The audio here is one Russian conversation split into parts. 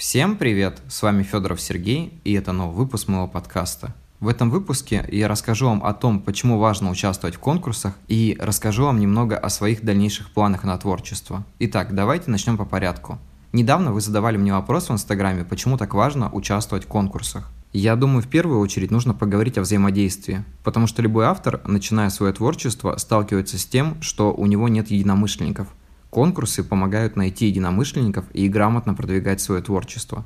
Всем привет! С вами Федоров Сергей, и это новый выпуск моего подкаста. В этом выпуске я расскажу вам о том, почему важно участвовать в конкурсах, и расскажу вам немного о своих дальнейших планах на творчество. Итак, давайте начнем по порядку. Недавно вы задавали мне вопрос в Инстаграме, почему так важно участвовать в конкурсах. Я думаю, в первую очередь нужно поговорить о взаимодействии, потому что любой автор, начиная свое творчество, сталкивается с тем, что у него нет единомышленников. Конкурсы помогают найти единомышленников и грамотно продвигать свое творчество.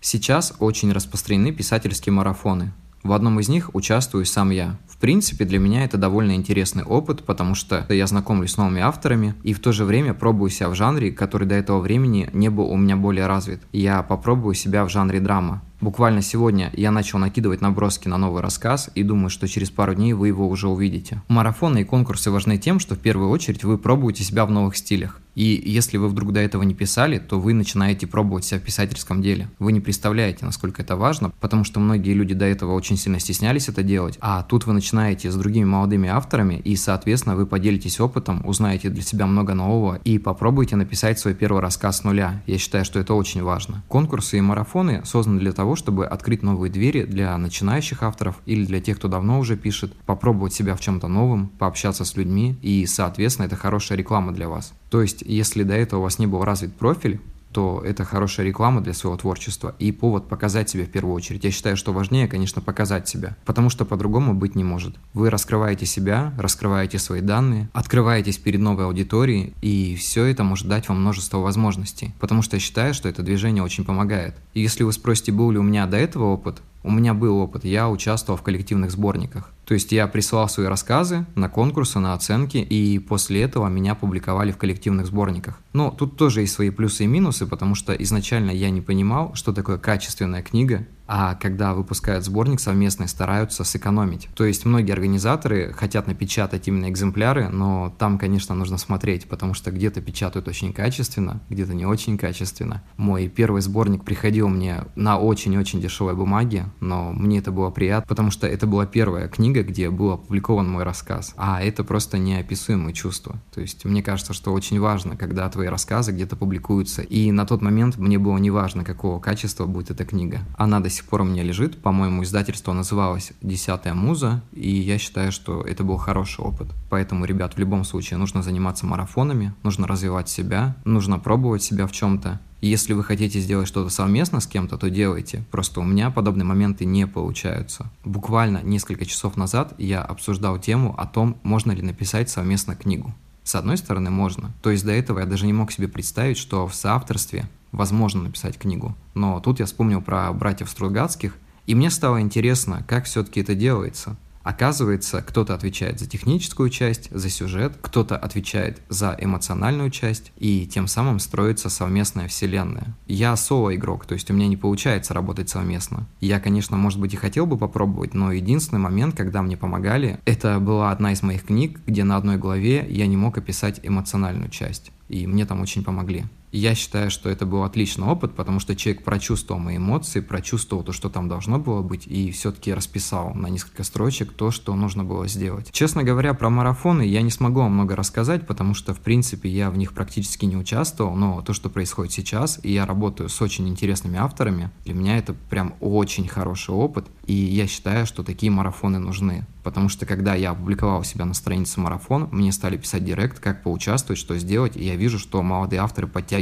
Сейчас очень распространены писательские марафоны. В одном из них участвую сам я. В принципе, для меня это довольно интересный опыт, потому что я знакомлюсь с новыми авторами и в то же время пробую себя в жанре, который до этого времени не был у меня более развит. Я попробую себя в жанре драма. Буквально сегодня я начал накидывать наброски на новый рассказ и думаю, что через пару дней вы его уже увидите. Марафоны и конкурсы важны тем, что в первую очередь вы пробуете себя в новых стилях. И если вы вдруг до этого не писали, то вы начинаете пробовать себя в писательском деле. Вы не представляете, насколько это важно, потому что многие люди до этого очень сильно стеснялись это делать, а тут вы начинаете с другими молодыми авторами, и, соответственно, вы поделитесь опытом, узнаете для себя много нового и попробуйте написать свой первый рассказ с нуля. Я считаю, что это очень важно. Конкурсы и марафоны созданы для того, чтобы открыть новые двери для начинающих авторов или для тех, кто давно уже пишет, попробовать себя в чем-то новом, пообщаться с людьми, и, соответственно, это хорошая реклама для вас. То есть, если до этого у вас не был развит профиль, то это хорошая реклама для своего творчества и повод показать себя в первую очередь. Я считаю, что важнее, конечно, показать себя, потому что по-другому быть не может. Вы раскрываете себя, раскрываете свои данные, открываетесь перед новой аудиторией, и все это может дать вам множество возможностей, потому что я считаю, что это движение очень помогает. И если вы спросите, был ли у меня до этого опыт, у меня был опыт, я участвовал в коллективных сборниках. То есть я присылал свои рассказы на конкурсы, на оценки, и после этого меня публиковали в коллективных сборниках. Но тут тоже есть свои плюсы и минусы, потому что изначально я не понимал, что такое качественная книга, а когда выпускают сборник совместный, стараются сэкономить. То есть многие организаторы хотят напечатать именно экземпляры, но там, конечно, нужно смотреть, потому что где-то печатают очень качественно, где-то не очень качественно. Мой первый сборник приходил мне на очень-очень дешевой бумаге, но мне это было приятно, потому что это была первая книга, где был опубликован мой рассказ, а это просто неописуемые чувства. То есть мне кажется, что очень важно, когда твои рассказы где-то публикуются, и на тот момент мне было не важно, какого качества будет эта книга. Она до сих пор у меня лежит. По-моему, издательство называлось «Десятая муза», и я считаю, что это был хороший опыт. Поэтому, ребят, в любом случае нужно заниматься марафонами, нужно развивать себя, нужно пробовать себя в чем-то. Если вы хотите сделать что-то совместно с кем-то, то делайте. Просто у меня подобные моменты не получаются. Буквально несколько часов назад я обсуждал тему о том, можно ли написать совместно книгу. С одной стороны, можно. То есть до этого я даже не мог себе представить, что в соавторстве возможно написать книгу. Но тут я вспомнил про братьев Стругацких, и мне стало интересно, как все-таки это делается. Оказывается, кто-то отвечает за техническую часть, за сюжет, кто-то отвечает за эмоциональную часть, и тем самым строится совместная вселенная. Я соло-игрок, то есть у меня не получается работать совместно. Я, конечно, может быть и хотел бы попробовать, но единственный момент, когда мне помогали, это была одна из моих книг, где на одной главе я не мог описать эмоциональную часть, и мне там очень помогли я считаю, что это был отличный опыт, потому что человек прочувствовал мои эмоции, прочувствовал то, что там должно было быть, и все-таки расписал на несколько строчек то, что нужно было сделать. Честно говоря, про марафоны я не смогу вам много рассказать, потому что, в принципе, я в них практически не участвовал, но то, что происходит сейчас, и я работаю с очень интересными авторами, для меня это прям очень хороший опыт, и я считаю, что такие марафоны нужны. Потому что когда я опубликовал себя на странице марафон, мне стали писать директ, как поучаствовать, что сделать, и я вижу, что молодые авторы подтягиваются.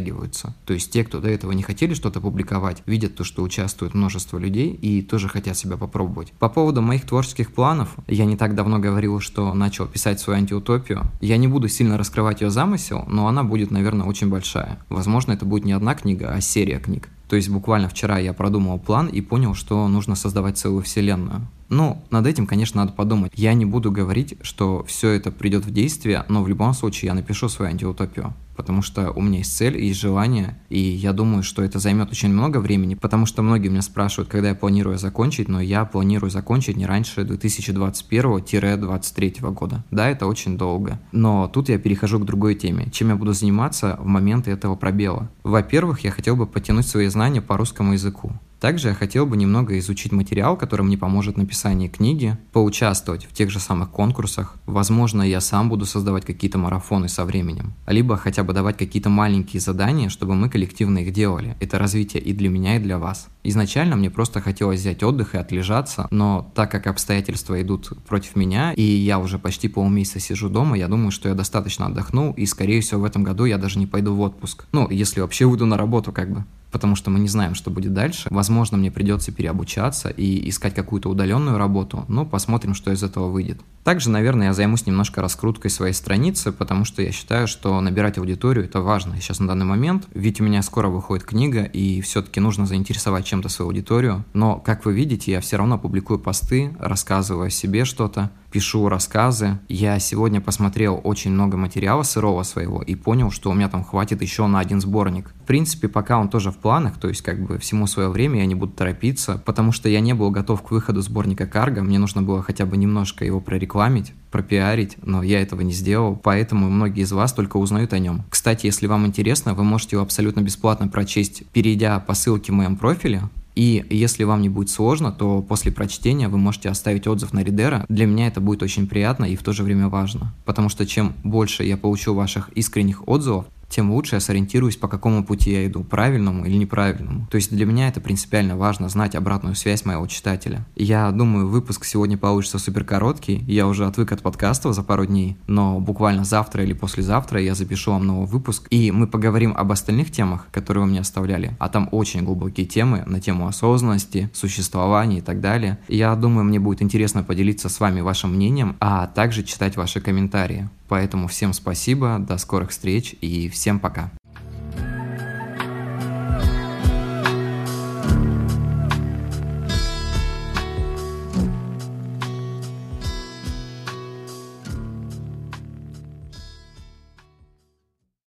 То есть те, кто до этого не хотели что-то публиковать, видят то, что участвует множество людей и тоже хотят себя попробовать. По поводу моих творческих планов, я не так давно говорил, что начал писать свою антиутопию. Я не буду сильно раскрывать ее замысел, но она будет, наверное, очень большая. Возможно, это будет не одна книга, а серия книг. То есть буквально вчера я продумал план и понял, что нужно создавать целую вселенную. Ну, над этим, конечно, надо подумать. Я не буду говорить, что все это придет в действие, но в любом случае я напишу свою антиутопию потому что у меня есть цель, есть желание, и я думаю, что это займет очень много времени, потому что многие меня спрашивают, когда я планирую закончить, но я планирую закончить не раньше 2021-2023 года. Да, это очень долго. Но тут я перехожу к другой теме, чем я буду заниматься в момент этого пробела. Во-первых, я хотел бы потянуть свои знания по русскому языку Также я хотел бы немного изучить материал, который мне поможет в написании книги, поучаствовать в тех же самых конкурсах. Возможно, я сам буду создавать какие-то марафоны со временем. Либо хотя бы давать какие-то маленькие задания, чтобы мы коллективно их делали. Это развитие и для меня, и для вас. Изначально мне просто хотелось взять отдых и отлежаться, но так как обстоятельства идут против меня, и я уже почти полмесяца сижу дома, я думаю, что я достаточно отдохнул, и, скорее всего, в этом году я даже не пойду в отпуск. Ну, если вообще выйду на работу, как бы потому что мы не знаем, что будет дальше. Возможно, мне придется переобучаться и искать какую-то удаленную работу, но посмотрим, что из этого выйдет. Также, наверное, я займусь немножко раскруткой своей страницы, потому что я считаю, что набирать аудиторию – это важно сейчас на данный момент, ведь у меня скоро выходит книга, и все-таки нужно заинтересовать чем-то свою аудиторию. Но, как вы видите, я все равно публикую посты, рассказываю о себе что-то, пишу рассказы. Я сегодня посмотрел очень много материала сырого своего и понял, что у меня там хватит еще на один сборник. В принципе, пока он тоже в планах, то есть как бы всему свое время я не буду торопиться, потому что я не был готов к выходу сборника Карго, мне нужно было хотя бы немножко его прорекламить, пропиарить, но я этого не сделал, поэтому многие из вас только узнают о нем. Кстати, если вам интересно, вы можете его абсолютно бесплатно прочесть, перейдя по ссылке в моем профиле, и если вам не будет сложно, то после прочтения вы можете оставить отзыв на Ридера. Для меня это будет очень приятно и в то же время важно. Потому что чем больше я получу ваших искренних отзывов, тем лучше я сориентируюсь, по какому пути я иду, правильному или неправильному. То есть для меня это принципиально важно, знать обратную связь моего читателя. Я думаю, выпуск сегодня получится супер короткий, я уже отвык от подкастов за пару дней, но буквально завтра или послезавтра я запишу вам новый выпуск, и мы поговорим об остальных темах, которые вы мне оставляли, а там очень глубокие темы на тему осознанности, существования и так далее. Я думаю, мне будет интересно поделиться с вами вашим мнением, а также читать ваши комментарии. Поэтому всем спасибо, до скорых встреч и всем пока.